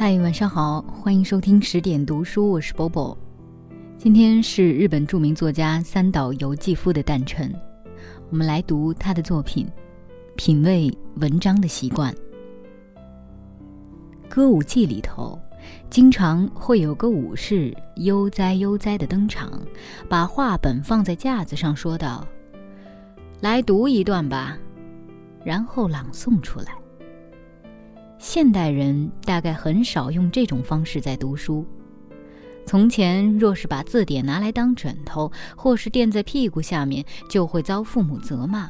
嗨，晚上好，欢迎收听十点读书，我是 Bobo。今天是日本著名作家三岛由纪夫的诞辰，我们来读他的作品，品味文章的习惯。歌舞伎里头，经常会有个武士悠哉悠哉的登场，把画本放在架子上，说道：“来读一段吧。”然后朗诵出来。现代人大概很少用这种方式在读书。从前，若是把字典拿来当枕头，或是垫在屁股下面，就会遭父母责骂。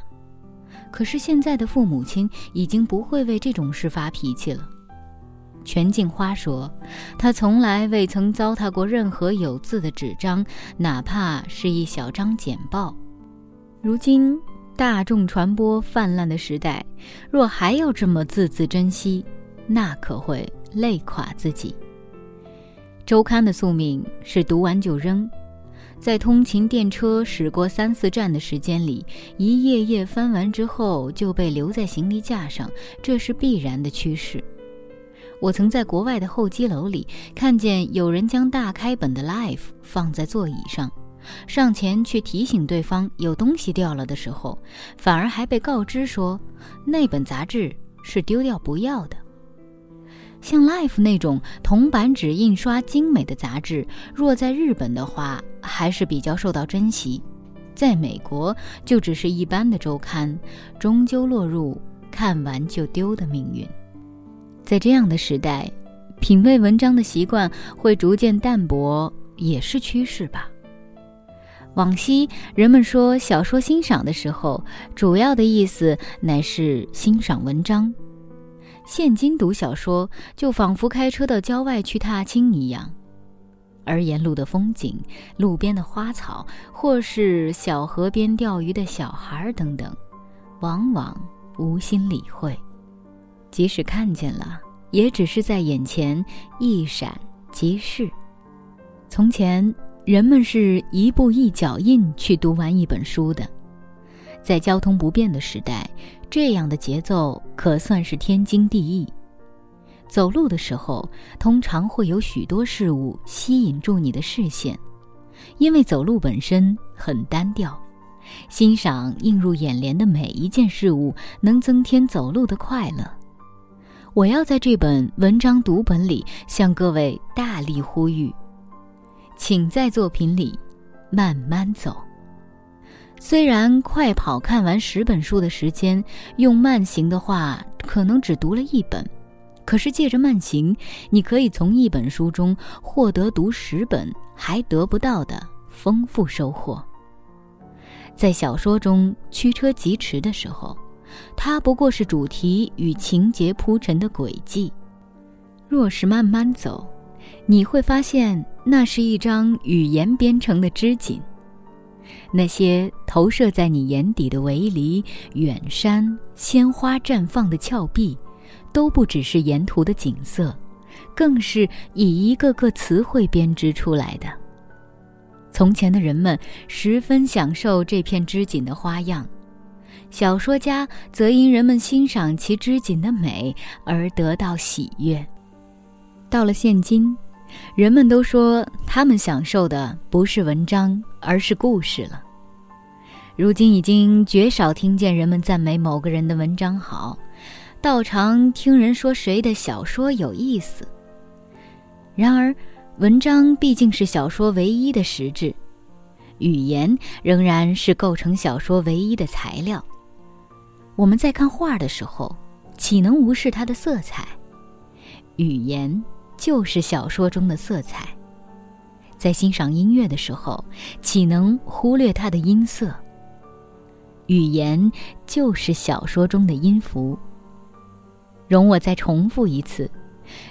可是现在的父母亲已经不会为这种事发脾气了。全镜花说，他从来未曾糟蹋过任何有字的纸张，哪怕是一小张简报。如今大众传播泛滥的时代，若还要这么字字珍惜，那可会累垮自己。周刊的宿命是读完就扔，在通勤电车驶过三四站的时间里，一页页翻完之后就被留在行李架上，这是必然的趋势。我曾在国外的候机楼里看见有人将大开本的《Life》放在座椅上，上前去提醒对方有东西掉了的时候，反而还被告知说那本杂志是丢掉不要的。像《Life》那种铜版纸印刷精美的杂志，若在日本的话，还是比较受到珍惜；在美国，就只是一般的周刊，终究落入看完就丢的命运。在这样的时代，品味文章的习惯会逐渐淡薄，也是趋势吧。往昔人们说小说欣赏的时候，主要的意思乃是欣赏文章。现今读小说，就仿佛开车到郊外去踏青一样，而沿路的风景、路边的花草，或是小河边钓鱼的小孩等等，往往无心理会。即使看见了，也只是在眼前一闪即逝。从前，人们是一步一脚印去读完一本书的。在交通不便的时代，这样的节奏可算是天经地义。走路的时候，通常会有许多事物吸引住你的视线，因为走路本身很单调。欣赏映入眼帘的每一件事物，能增添走路的快乐。我要在这本文章读本里向各位大力呼吁，请在作品里慢慢走。虽然快跑看完十本书的时间，用慢行的话可能只读了一本，可是借着慢行，你可以从一本书中获得读十本还得不到的丰富收获。在小说中驱车疾驰的时候，它不过是主题与情节铺陈的轨迹；若是慢慢走，你会发现那是一张语言编成的织锦。那些投射在你眼底的围篱、远山、鲜花绽放的峭壁，都不只是沿途的景色，更是以一个个词汇编织出来的。从前的人们十分享受这片织锦的花样，小说家则因人们欣赏其织锦的美而得到喜悦。到了现今。人们都说，他们享受的不是文章，而是故事了。如今已经绝少听见人们赞美某个人的文章好，倒常听人说谁的小说有意思。然而，文章毕竟是小说唯一的实质，语言仍然是构成小说唯一的材料。我们在看画的时候，岂能无视它的色彩？语言。就是小说中的色彩，在欣赏音乐的时候，岂能忽略它的音色？语言就是小说中的音符。容我再重复一次：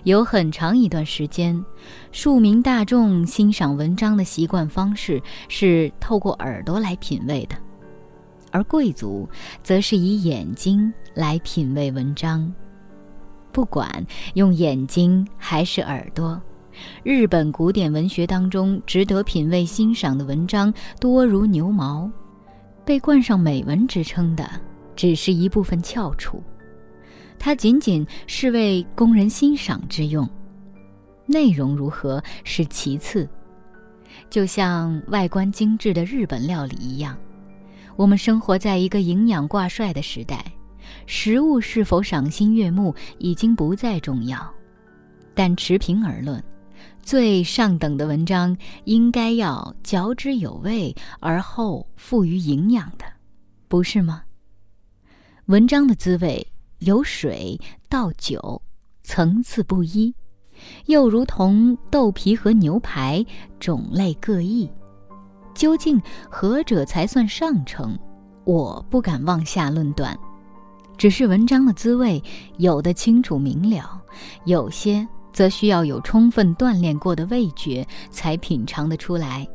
有很长一段时间，庶民大众欣赏文章的习惯方式是透过耳朵来品味的，而贵族则是以眼睛来品味文章。不管用眼睛还是耳朵，日本古典文学当中值得品味欣赏的文章多如牛毛，被冠上美文之称的只是一部分翘楚，它仅仅是为供人欣赏之用，内容如何是其次。就像外观精致的日本料理一样，我们生活在一个营养挂帅的时代，食物是否赏心悦目已经不再重要。但持平而论，最上等的文章应该要嚼之有味而后富于营养的，不是吗？文章的滋味由水到酒，层次不一。又如同豆皮和牛排，种类各异，究竟何者才算上乘？我不敢妄下论断。只是文章的滋味，有的清楚明了，有些则需要有充分锻炼过的味觉才品尝得出来。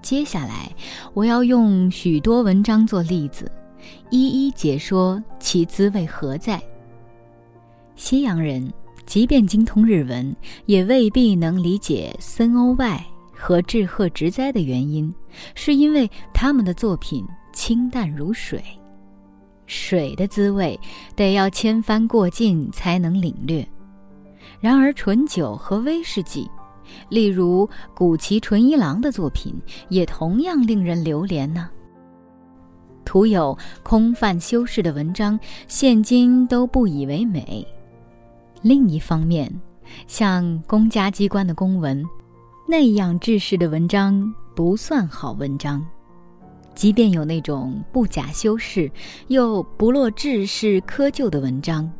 接下来，我要用许多文章做例子，一一解说其滋味何在。西洋人。即便精通日文，也未必能理解森欧外和志贺直哉的原因，是因为他们的作品清淡如水，水的滋味得要千帆过尽才能领略。然而纯酒和威士忌，例如古崎纯一郎的作品，也同样令人流连呢。徒有空泛修饰的文章，现今都不以为美。另一方面，像公家机关的公文，那样制式的文章不算好文章。即便有那种不假修饰又不落制式窠臼的文章，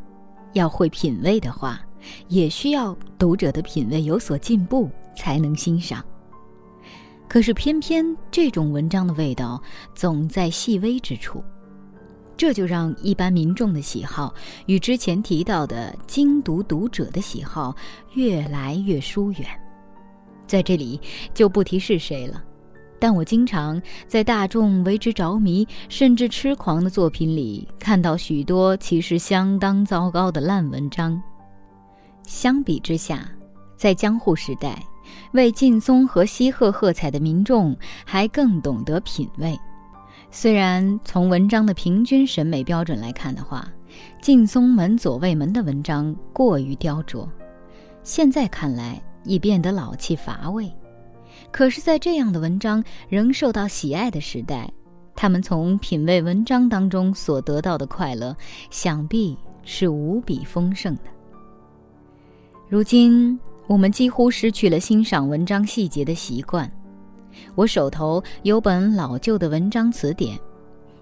要会品味的话，也需要读者的品味有所进步才能欣赏。可是偏偏这种文章的味道总在细微之处。这就让一般民众的喜好与之前提到的精读读者的喜好越来越疏远。在这里就不提是谁了，但我经常在大众为之着迷甚至痴狂的作品里看到许多其实相当糟糕的烂文章。相比之下，在江户时代，为劲松和西鹤喝彩的民众还更懂得品味。虽然从文章的平均审美标准来看的话，劲松门左卫门的文章过于雕琢，现在看来已变得老气乏味。可是，在这样的文章仍受到喜爱的时代，他们从品味文章当中所得到的快乐，想必是无比丰盛的。如今，我们几乎失去了欣赏文章细节的习惯。我手头有本老旧的文章词典，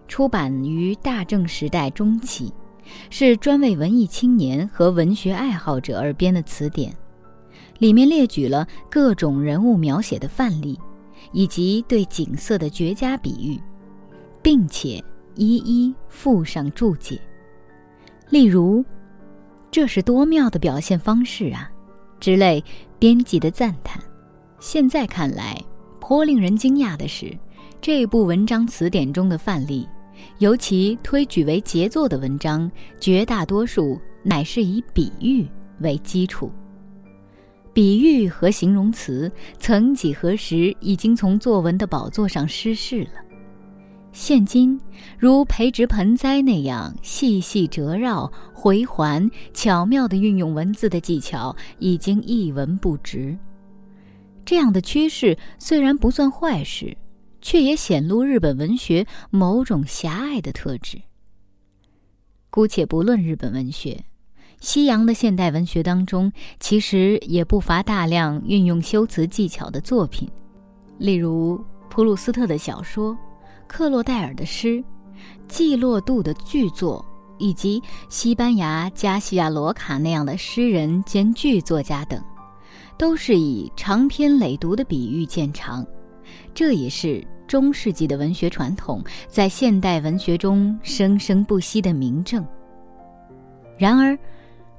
出版于大正时代中期，是专为文艺青年和文学爱好者而编的词典，里面列举了各种人物描写的范例，以及对景色的绝佳比喻，并且一一附上注解。例如，“这是多妙的表现方式啊”之类编辑的赞叹，现在看来。颇令人惊讶的是，这部文章词典中的范例，尤其推举为杰作的文章，绝大多数乃是以比喻为基础。比喻和形容词，曾几何时已经从作文的宝座上失势了。现今，如培植盆栽那样细细折绕、回环、巧妙地运用文字的技巧，已经一文不值。这样的趋势虽然不算坏事，却也显露日本文学某种狭隘的特质。姑且不论日本文学，西洋的现代文学当中，其实也不乏大量运用修辞技巧的作品，例如普鲁斯特的小说、克洛戴尔的诗、季洛杜的剧作，以及西班牙加西亚罗卡那样的诗人兼剧作家等。都是以长篇累牍的比喻见长，这也是中世纪的文学传统在现代文学中生生不息的明证。然而，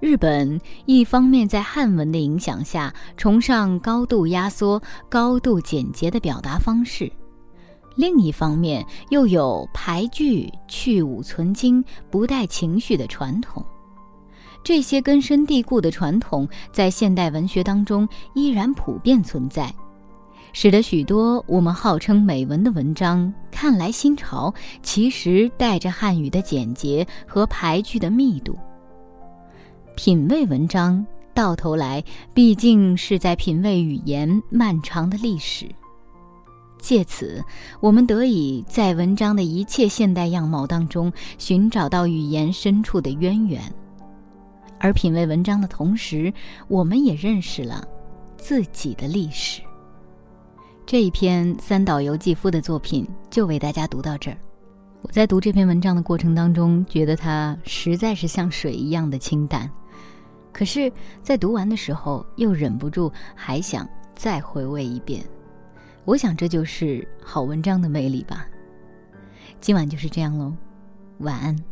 日本一方面在汉文的影响下崇尚高度压缩、高度简洁的表达方式，另一方面又有排句去武存精、不带情绪的传统。这些根深蒂固的传统在现代文学当中依然普遍存在，使得许多我们号称美文的文章看来新潮，其实带着汉语的简洁和排句的密度。品味文章到头来毕竟是在品味语言漫长的历史。借此，我们得以在文章的一切现代样貌当中寻找到语言深处的渊源，而品味文章的同时，我们也认识了自己的历史。这一篇三岛由纪夫的作品就为大家读到这儿。我在读这篇文章的过程当中，觉得它实在是像水一样的清淡，可是，在读完的时候又忍不住还想再回味一遍。我想这就是好文章的魅力吧。今晚就是这样喽，晚安。